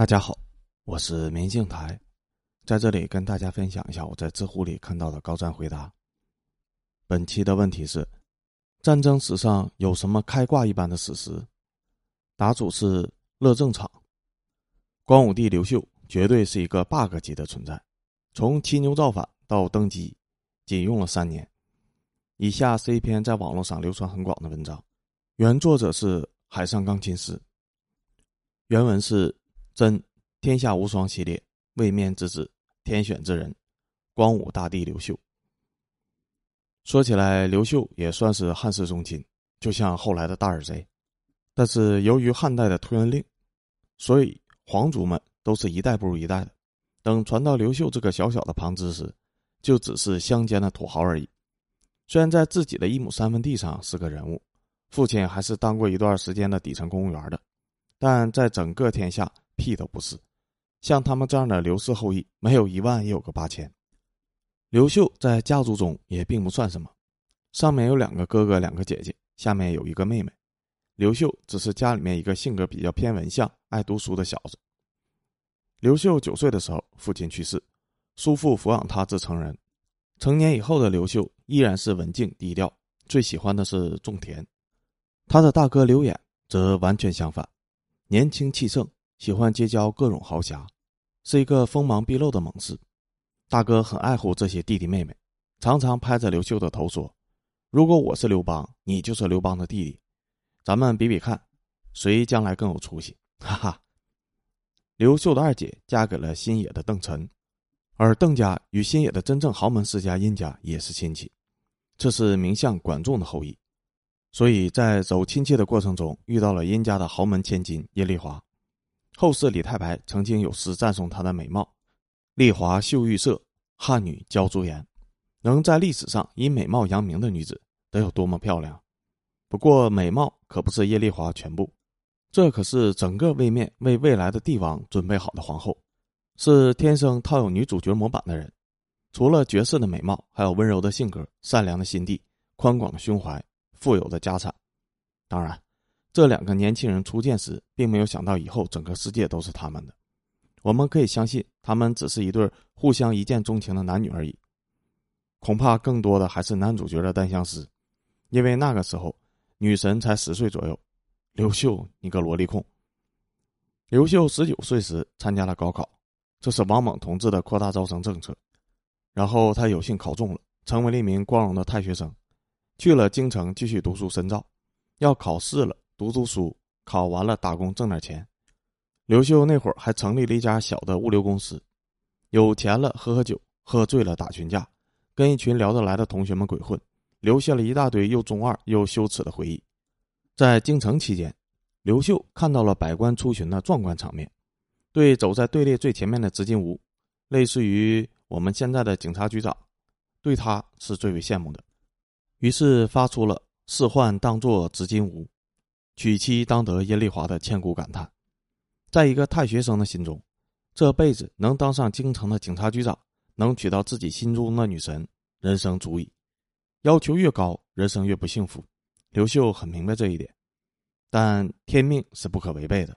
大家好，我是明镜台，在这里跟大家分享一下我在知乎里看到的高赞回答。本期的问题是：战争史上有什么开挂一般的史实？答主是乐正场。光武帝刘秀绝对是一个 bug 级的存在，从骑牛造反到登基，仅用了三年。以下是一篇在网络上流传很广的文章，原作者是海上钢琴师。原文是。真天下无双系列位面之子，天选之人，光武大帝刘秀。说起来，刘秀也算是汉室宗亲，就像后来的大耳贼。但是由于汉代的推恩令，所以皇族们都是一代不如一代的。等传到刘秀这个小小的旁支时，就只是乡间的土豪而已。虽然在自己的一亩三分地上是个人物，父亲还是当过一段时间的底层公务员的，但在整个天下。屁都不是，像他们这样的刘氏后裔，没有一万也有个八千。刘秀在家族中也并不算什么，上面有两个哥哥，两个姐姐，下面有一个妹妹。刘秀只是家里面一个性格比较偏文相、爱读书的小子。刘秀九岁的时候，父亲去世，叔父抚养他至成人。成年以后的刘秀依然是文静低调，最喜欢的是种田。他的大哥刘演则完全相反，年轻气盛。喜欢结交各种豪侠，是一个锋芒毕露的猛士。大哥很爱护这些弟弟妹妹，常常拍着刘秀的头说：“如果我是刘邦，你就是刘邦的弟弟，咱们比比看，谁将来更有出息。”哈哈。刘秀的二姐嫁给了新野的邓晨，而邓家与新野的真正豪门世家殷家也是亲戚，这是名相管仲的后裔，所以在走亲戚的过程中遇到了殷家的豪门千金叶丽华。后世李太白曾经有诗赞颂她的美貌：“丽华秀玉色，汉女娇朱颜。”能在历史上以美貌扬名的女子得有多么漂亮？不过，美貌可不是叶丽华全部，这可是整个位面为未来的帝王准备好的皇后，是天生套有女主角模板的人。除了绝世的美貌，还有温柔的性格、善良的心地、宽广的胸怀、富有的家产。当然。这两个年轻人初见时，并没有想到以后整个世界都是他们的。我们可以相信，他们只是一对互相一见钟情的男女而已。恐怕更多的还是男主角的单相思，因为那个时候女神才十岁左右。刘秀，你个萝莉控！刘秀十九岁时参加了高考，这是王猛同志的扩大招生政策。然后他有幸考中了，成为了一名光荣的太学生，去了京城继续读书深造。要考试了。读读书，考完了打工挣点钱。刘秀那会儿还成立了一家小的物流公司，有钱了喝喝酒，喝醉了打群架，跟一群聊得来的同学们鬼混，留下了一大堆又中二又羞耻的回忆。在京城期间，刘秀看到了百官出巡的壮观场面，对走在队列最前面的执金吾，类似于我们现在的警察局长，对他是最为羡慕的，于是发出了“仕宦当作执金吾”。娶妻当得耶丽华的千古感叹，在一个太学生的心中，这辈子能当上京城的警察局长，能娶到自己心中的女神，人生足矣。要求越高，人生越不幸福。刘秀很明白这一点，但天命是不可违背的。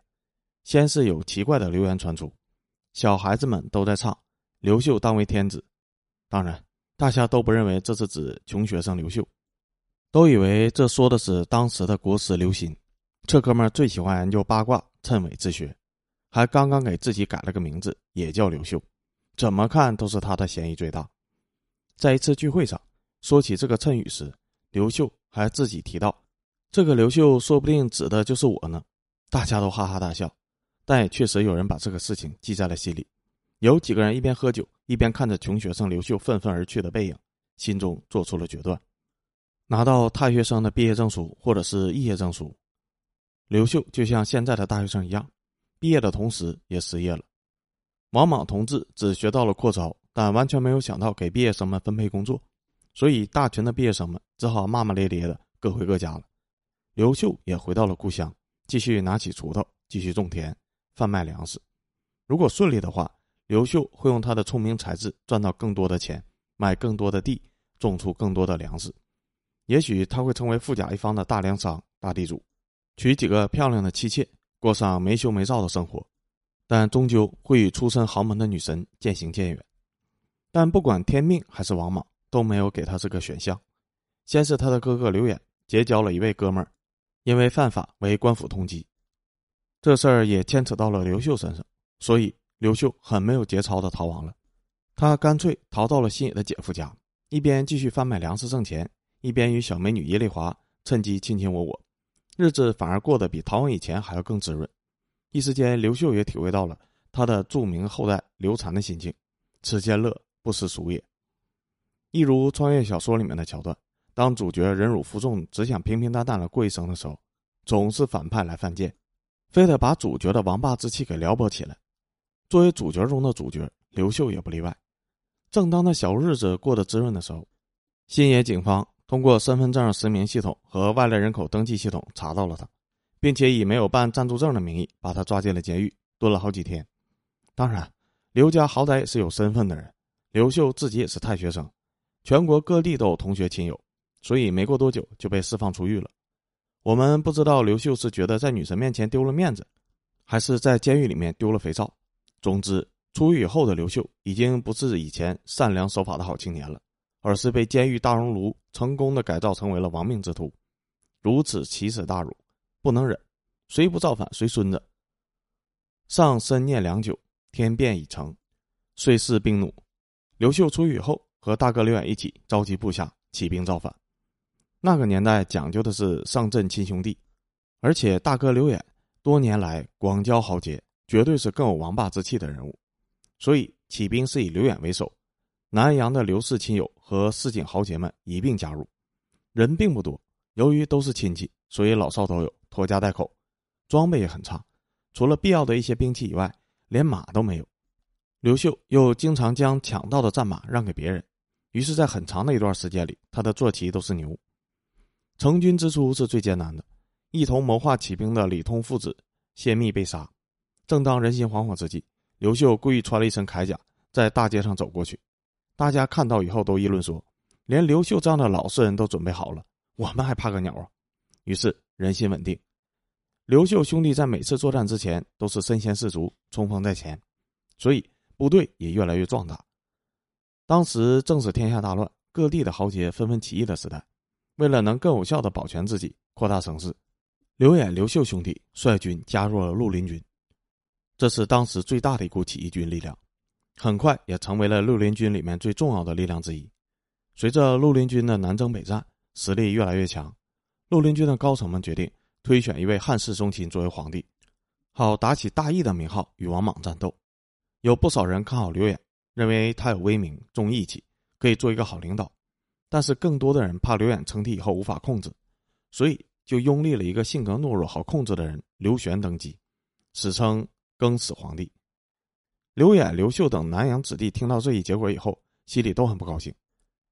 先是有奇怪的流言传出，小孩子们都在唱“刘秀当为天子”，当然，大家都不认为这是指穷学生刘秀，都以为这说的是当时的国师刘歆。这哥们儿最喜欢研究八卦、谶纬之学，还刚刚给自己改了个名字，也叫刘秀。怎么看都是他的嫌疑最大。在一次聚会上，说起这个谶语时，刘秀还自己提到：“这个刘秀说不定指的就是我呢。”大家都哈哈大笑，但也确实有人把这个事情记在了心里。有几个人一边喝酒，一边看着穷学生刘秀愤愤而去的背影，心中做出了决断：拿到太学生的毕业证书或者是肄业证书。刘秀就像现在的大学生一样，毕业的同时也失业了。王莽同志只学到了扩招，但完全没有想到给毕业生们分配工作，所以大群的毕业生们只好骂骂咧咧的各回各家了。刘秀也回到了故乡，继续拿起锄头，继续种田，贩卖粮食。如果顺利的话，刘秀会用他的聪明才智赚到更多的钱，买更多的地，种出更多的粮食。也许他会成为富甲一方的大粮商、大地主。娶几个漂亮的妻妾，过上没羞没臊的生活，但终究会与出身豪门的女神渐行渐远。但不管天命还是王莽，都没有给他这个选项。先是他的哥哥刘演结交了一位哥们儿，因为犯法为官府通缉，这事儿也牵扯到了刘秀身上，所以刘秀很没有节操的逃亡了。他干脆逃到了新野的姐夫家，一边继续贩卖粮食挣钱，一边与小美女耶丽华趁机卿卿我我，日子反而过得比逃亡以前还要更滋润。一时间，刘秀也体会到了他的著名后代刘禅的心境：此间乐，不思蜀也。一如穿越小说里面的桥段。当主角忍辱负重，只想平平淡淡的过一生的时候，总是反派来犯贱，非得把主角的王霸之气给撩拨起来。作为主角中的主角，刘秀也不例外。正当他小日子过得滋润的时候，新野警方通过身份证实名系统和外来人口登记系统查到了他，并且以没有办暂住证的名义把他抓进了监狱，蹲了好几天。当然，刘家好歹也是有身份的人，刘秀自己也是太学生，全国各地都有同学亲友。所以没过多久就被释放出狱了。我们不知道刘秀是觉得在女神面前丢了面子，还是在监狱里面丢了肥皂。总之，出狱以后的刘秀已经不是以前善良守法的好青年了，而是被监狱大熔炉成功的改造成为了亡命之徒。如此奇耻大辱，不能忍，谁不造反谁孙子。上深念良久，天变已成，遂释兵弩。刘秀出狱后，和大哥刘演一起召集部下起兵造反。那个年代讲究的是上阵亲兄弟，而且大哥刘演多年来广交豪杰，绝对是更有王霸之气的人物，所以起兵是以刘演为首，南阳的刘氏亲友和市井豪杰们一并加入。人并不多，由于都是亲戚，所以老少都有，拖家带口，装备也很差，除了必要的一些兵器以外，连马都没有。刘秀又经常将抢到的战马让给别人，于是，在很长的一段时间里，他的坐骑都是牛。成军之初是最艰难的，一同谋划起兵的李通父子泄密被杀。正当人心惶惶之际，刘秀故意穿了一身铠甲，在大街上走过去。大家看到以后都议论说：“连刘秀这样的老实人都准备好了，我们还怕个鸟啊！”于是人心稳定。刘秀兄弟在每次作战之前都是身先士卒，冲锋在前，所以部队也越来越壮大。当时正是天下大乱，各地的豪杰纷纷起义的时代。为了能更有效的保全自己、扩大声势，刘演、刘秀兄弟率军加入了绿林军，这是当时最大的一股起义军力量，很快也成为了绿林军里面最重要的力量之一。随着绿林军的南征北战，实力越来越强，绿林军的高层们决定推选一位汉室宗亲作为皇帝，好打起大义的名号与王莽战斗。有不少人看好刘演，认为他有威名、重义气，可以做一个好领导。但是更多的人怕刘演称帝以后无法控制，所以就拥立了一个性格懦弱、好控制的人刘玄登基，史称更始皇帝。刘演、刘秀等南阳子弟听到这一结果以后，心里都很不高兴。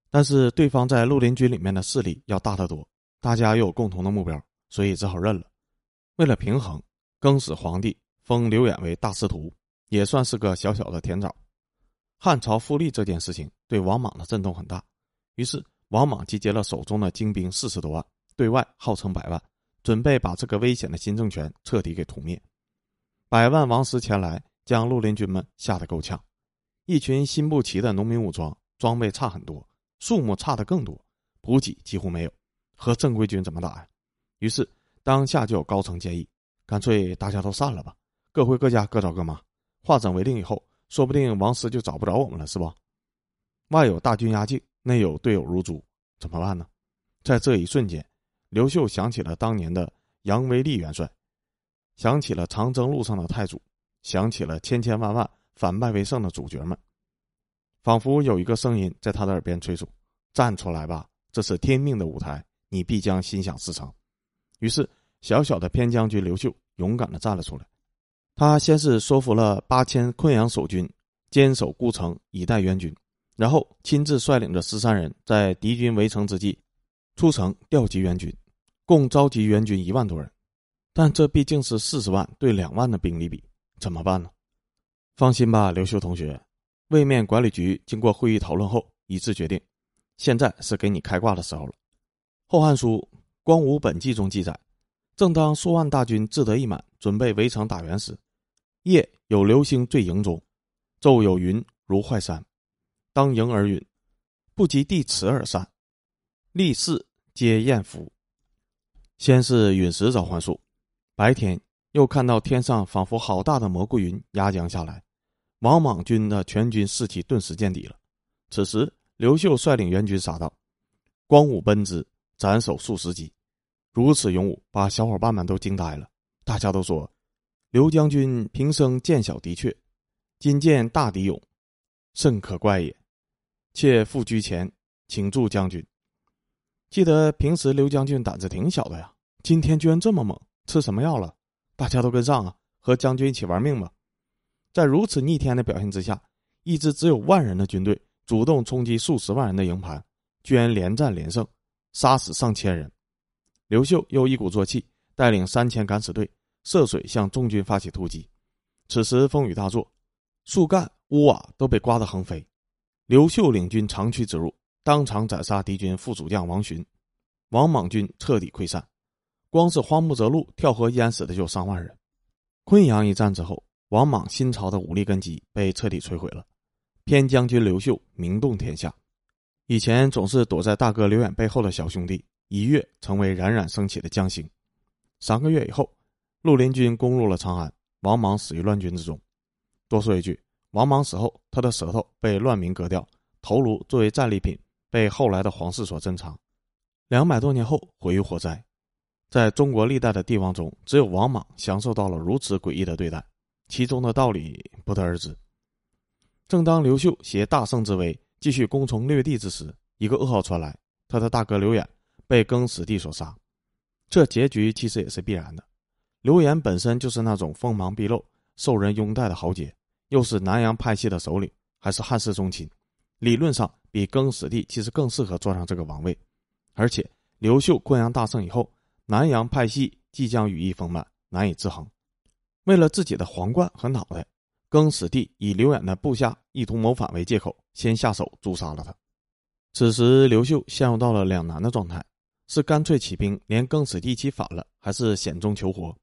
但是对方在绿林军里面的势力要大得多，大家又有共同的目标，所以只好认了。为了平衡，更始皇帝封刘演为大司徒，也算是个小小的甜枣。汉朝复立这件事情对王莽的震动很大。于是，王莽集结了手中的精兵四十多万，对外号称百万，准备把这个危险的新政权彻底给屠灭。百万王师前来，将绿林军们吓得够呛。一群新不齐的农民武装，装备差很多，数目差的更多，补给几乎没有，和正规军怎么打呀？于是，当下就有高层建议，干脆大家都散了吧，各回各家，各找各妈。化整为零以后，说不定王师就找不着我们了，是吧？外有大军压境。内有队友如猪，怎么办呢？在这一瞬间，刘秀想起了当年的杨威利元帅，想起了长征路上的太祖，想起了千千万万反败为胜的主角们，仿佛有一个声音在他的耳边催促：“站出来吧，这是天命的舞台，你必将心想事成。”于是，小小的偏将军刘秀勇敢的站了出来。他先是说服了八千昆阳守军，坚守故城以待援军。然后亲自率领着十三人，在敌军围城之际，出城调集援军，共召集援军一万多人。但这毕竟是四十万对两万的兵力比，怎么办呢？放心吧，刘秀同学，位面管理局经过会议讨论后一致决定，现在是给你开挂的时候了。《后汉书·光武本纪》中记载，正当数万大军志得意满，准备围城打援时，夜有流星坠营中，昼有云如坏山。当营而陨，不及地池而散。立誓皆艳福。先是陨石召唤术，白天又看到天上仿佛好大的蘑菇云压降下来，王莽军的全军士气顿时见底了。此时，刘秀率领援军杀到，光武奔之，斩首数十级，如此勇武，把小伙伴们都惊呆了。大家都说：“刘将军平生见小敌怯，今见大敌勇，甚可怪也。”妾复居前，请助将军。记得平时刘将军胆子挺小的呀，今天居然这么猛，吃什么药了？大家都跟上啊，和将军一起玩命吧！在如此逆天的表现之下，一支只有万人的军队主动冲击数十万人的营盘，居然连战连胜，杀死上千人。刘秀又一鼓作气，带领三千敢死队涉水向中军发起突击。此时风雨大作，树干、屋瓦都被刮得横飞。刘秀领军长驱直入。当场斩杀敌军副主将王寻，王莽军彻底溃散。光是花木泽路跳河淹死的就上万人。昆阳一战之后，王莽新朝的武力根基被彻底摧毁了。偏将军刘秀名动天下。以前总是躲在大哥刘演背后的小兄弟，一跃成为冉冉升起的将星。三个月以后，绿林军攻入了长安，王莽死于乱军之中。多说一句，王莽死后，他的舌头被乱民割掉，头颅作为战利品。被后来的皇室所珍藏，两百多年后毁于火灾。在中国历代的帝王中，只有王莽享受到了如此诡异的对待，其中的道理不得而知。正当刘秀携大胜之威继续攻城略地之时，一个噩耗传来：他的大哥刘演被更始帝所杀。这结局其实也是必然的。刘演本身就是那种锋芒毕露、受人拥戴的豪杰，又是南阳派系的首领，还是汉室宗亲，理论上。比更始帝其实更适合坐上这个王位，而且刘秀昆阳大胜以后，南阳派系即将羽翼丰满，难以制衡。为了自己的皇冠和脑袋，更始帝以刘演的部下意图谋反为借口，先下手诛杀了他。此时刘秀陷入到了两难的状态：是干脆起兵连更始帝一起反了，还是险中求活？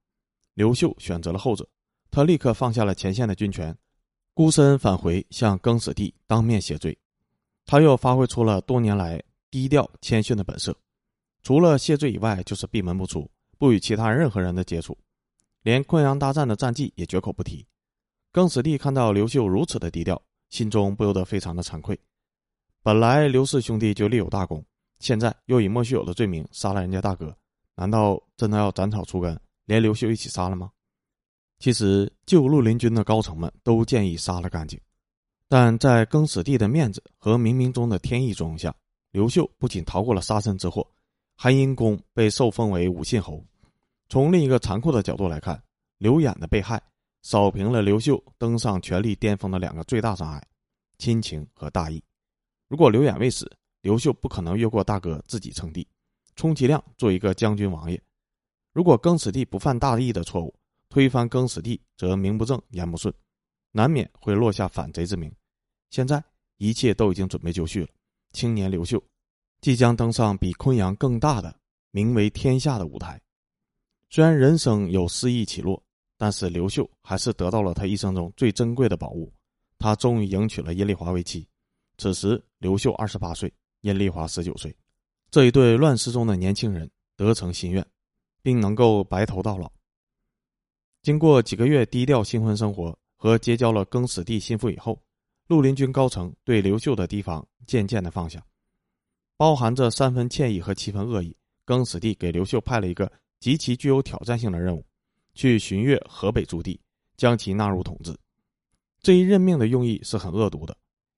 刘秀选择了后者，他立刻放下了前线的军权，孤身返回向更始帝当面谢罪。他又发挥出了多年来低调谦逊的本色，除了谢罪以外，就是闭门不出，不与其他任何人的接触，连昆阳大战的战绩也绝口不提。更始帝看到刘秀如此的低调，心中不由得非常的惭愧。本来刘氏兄弟就立有大功，现在又以莫须有的罪名杀了人家大哥，难道真的要斩草除根，连刘秀一起杀了吗？其实旧绿林军的高层们都建议杀了干净。但在更始帝的面子和冥冥中的天意作用下，刘秀不仅逃过了杀身之祸，韩因公被受封为武信侯。从另一个残酷的角度来看，刘演的被害扫平了刘秀登上权力巅峰的两个最大障碍：亲情和大义。如果刘演未死，刘秀不可能越过大哥自己称帝，充其量做一个将军王爷。如果更始帝不犯大义的错误，推翻更始帝则名不正言不顺。难免会落下反贼之名。现在一切都已经准备就绪了。青年刘秀即将登上比昆阳更大的、名为天下的舞台。虽然人生有失意起落，但是刘秀还是得到了他一生中最珍贵的宝物。他终于迎娶了阴丽华为妻。此时刘秀二十八岁，阴丽华十九岁。这一对乱世中的年轻人得成心愿，并能够白头到老。经过几个月低调新婚生活。和结交了更始帝心腹以后，绿林军高层对刘秀的提防渐渐的放下，包含着三分歉意和七分恶意。更始帝给刘秀派了一个极其具有挑战性的任务，去巡阅河北诸地，将其纳入统治。这一任命的用意是很恶毒的，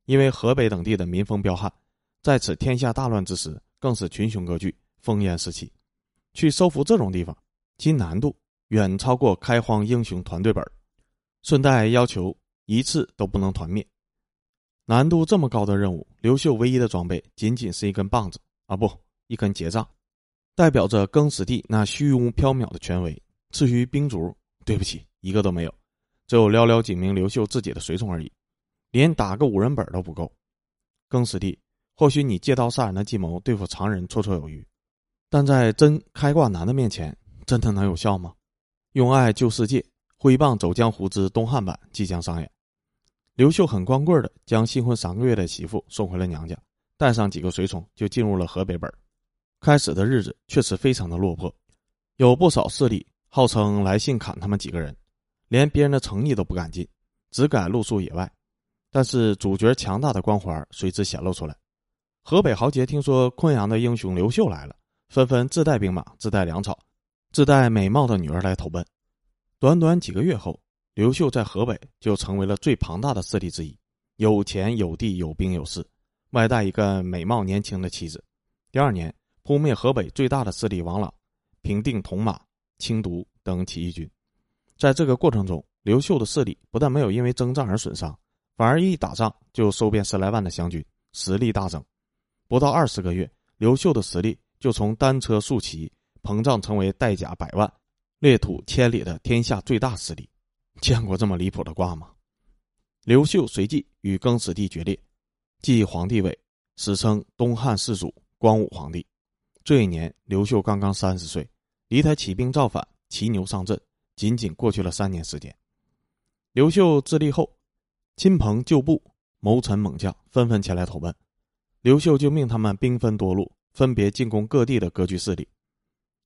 因为河北等地的民风彪悍，在此天下大乱之时，更是群雄割据，烽烟四起。去收服这种地方，其难度远超过开荒英雄团队本顺带要求一次都不能团灭，难度这么高的任务，刘秀唯一的装备仅仅是一根棒子啊，不，一根结杖，代表着更始帝那虚无缥缈的权威。至于兵卒，对不起，一个都没有，只有寥寥几名刘秀自己的随从而已，连打个五人本都不够。更始帝，或许你借刀杀人的计谋对付常人绰绰有余，但在真开挂男的面前，真的能有效吗？用爱救世界。挥棒走江湖之东汉版即将上演。刘秀很光棍的将新婚三个月的媳妇送回了娘家，带上几个随从就进入了河北本。开始的日子确实非常的落魄，有不少势力号称来信砍他们几个人，连别人的诚意都不敢进，只敢露宿野外。但是主角强大的光环随之显露出来。河北豪杰听说昆阳的英雄刘秀来了，纷纷自带兵马、自带粮草、自带美貌的女儿来投奔。短短几个月后。刘秀在河北就成为了最庞大的势力之一，有钱有地有兵有势，外带一个美貌年轻的妻子。第二年，扑灭河北最大的势力王朗，平定铜马、青毒等起义军。在这个过程中，刘秀的势力不但没有因为征战而损伤，反而一打仗就收编十来万的湘军，实力大增。不到二十个月，刘秀的实力就从单车数骑膨胀成为带甲百万、裂土千里的天下最大势力。见过这么离谱的卦吗？刘秀随即与更始帝决裂，继皇帝位，史称东汉世祖光武皇帝。这一年，刘秀刚刚三十岁，离他起兵造反、骑牛上阵，仅仅过去了三年时间。刘秀自立后，亲朋旧部、谋臣猛将纷纷前来投奔，刘秀就命他们兵分多路，分别进攻各地的割据势力。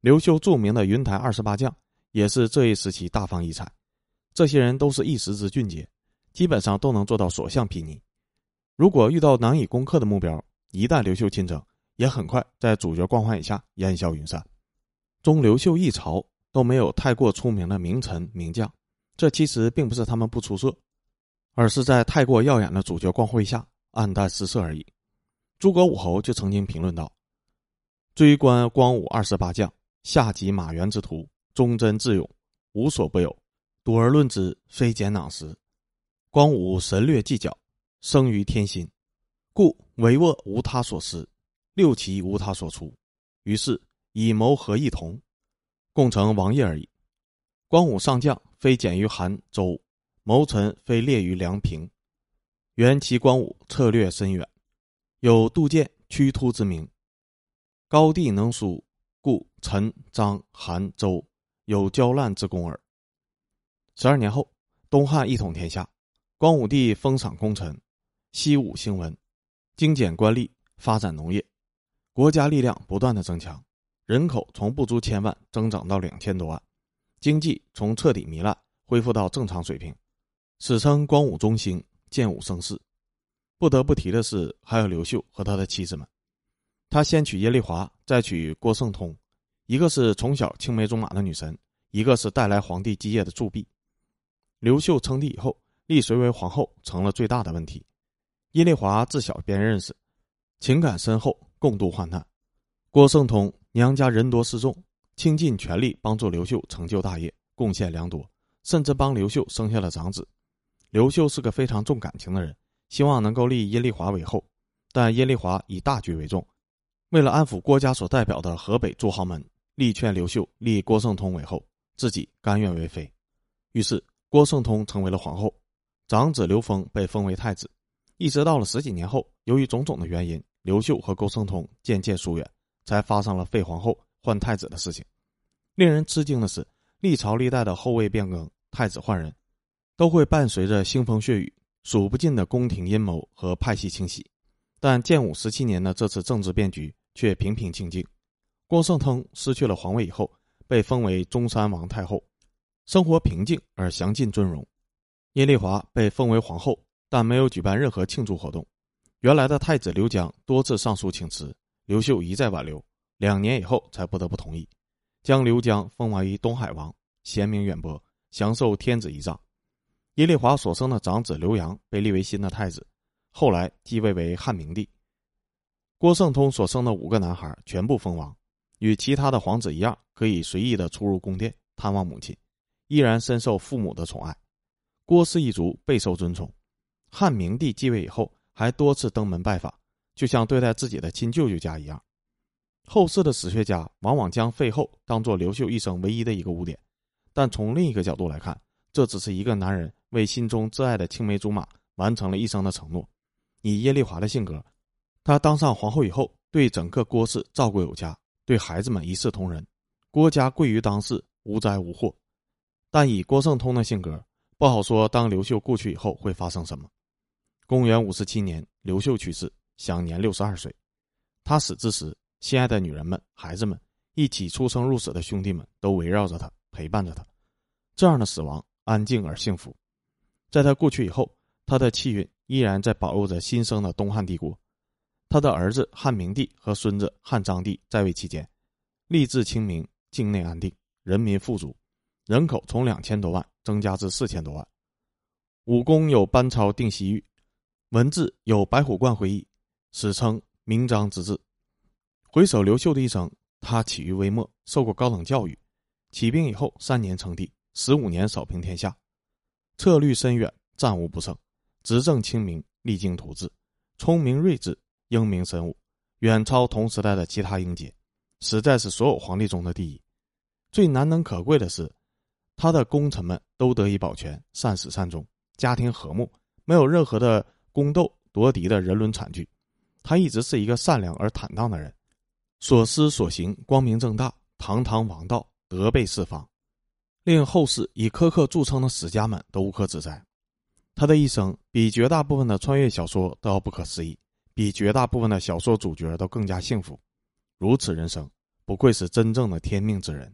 刘秀著名的云台二十八将，也是这一时期大放异彩。这些人都是一时之俊杰，基本上都能做到所向披靡。如果遇到难以攻克的目标，一旦刘秀亲征，也很快在主角光环以下烟消云散。中刘秀一朝都没有太过出名的名臣名将，这其实并不是他们不出色，而是在太过耀眼的主角光辉下黯淡失色而已。诸葛武侯就曾经评论道：“追观光武二十八将，下及马援之徒，忠贞智勇，无所不有。”多而论之，非简囊实。光武神略计较，生于天心，故帷幄无他所施，六旗无他所出。于是以谋合一同，共成王业而已。光武上将非简于韩周，谋臣非列于梁平。原其光武策略深远，有杜建、屈突之名。高帝能书，故陈、张、韩、周有交烂之功耳。十二年后，东汉一统天下，光武帝封赏功臣，西武兴文，精简官吏，发展农业，国家力量不断的增强，人口从不足千万增长到两千多万，经济从彻底糜烂恢复到正常水平，史称光武中兴，建武盛世。不得不提的是，还有刘秀和他的妻子们，他先娶耶丽华，再娶郭圣通，一个是从小青梅竹马的女神，一个是带来皇帝基业的铸币。刘秀称帝以后，立谁为皇后成了最大的问题。耶丽华自小便认识，情感深厚，共度患难。郭圣通娘家人多势众，倾尽全力帮助刘秀成就大业，贡献良多，甚至帮刘秀生下了长子。刘秀是个非常重感情的人，希望能够立耶丽华为后，但耶丽华以大局为重，为了安抚郭家所代表的河北诸豪门，力劝刘秀立郭圣通为后，自己甘愿为妃。于是。郭圣通成为了皇后，长子刘封被封为太子。一直到了十几年后，由于种种的原因，刘秀和郭圣通渐渐疏远，才发生了废皇后换太子的事情。令人吃惊的是，历朝历代的后位变更、太子换人，都会伴随着腥风血雨、数不尽的宫廷阴谋和派系清洗。但建武十七年的这次政治变局却平平静静。郭圣通失去了皇位以后，被封为中山王太后。生活平静而享尽尊荣，耶丽华被封为皇后，但没有举办任何庆祝活动。原来的太子刘江多次上书请辞，刘秀一再挽留，两年以后才不得不同意，将刘江封为东海王，贤明远播，享受天子仪仗。耶丽华所生的长子刘阳被立为新的太子，后来继位为汉明帝。郭圣通所生的五个男孩全部封王，与其他的皇子一样，可以随意的出入宫殿探望母亲。依然深受父母的宠爱，郭氏一族备受尊崇。汉明帝继位以后，还多次登门拜访，就像对待自己的亲舅舅家一样。后世的史学家往往将废后当做刘秀一生唯一的一个污点，但从另一个角度来看，这只是一个男人为心中挚爱的青梅竹马完成了一生的承诺。以耶丽华的性格，她当上皇后以后，对整个郭氏照顾有加，对孩子们一视同仁，郭家贵于当世，无灾无祸。但以郭圣通的性格，不好说当刘秀故去以后会发生什么。公元五十七年，刘秀去世，享年六十二岁。他死之时，心爱的女人们、孩子们，一起出生入死的兄弟们都围绕着他，陪伴着他。这样的死亡，安静而幸福。在他故去以后，他的气运依然在保佑着新生的东汉帝国。他的儿子汉明帝和孙子汉章帝在位期间，吏治清明，境内安定，人民富足。人口从两千多万增加至四千多万，武功有班超定西域，文字有白虎观会议，史称明章之治。回首刘秀的一生，他起于微末，受过高等教育，起兵以后三年称帝，十五年扫平天下，策略深远，战无不胜，执政清明，励精图治，聪明睿智，英明神武，远超同时代的其他英杰，实在是所有皇帝中的第一。最难能可贵的是。他的功臣们都得以保全，善始善终，家庭和睦，没有任何的宫斗夺嫡的人伦惨剧。他一直是一个善良而坦荡的人，所思所行光明正大，堂堂王道，德备四方，令后世以苛刻著称的史家们都无可指摘。他的一生比绝大部分的穿越小说都要不可思议，比绝大部分的小说主角都更加幸福。如此人生，不愧是真正的天命之人。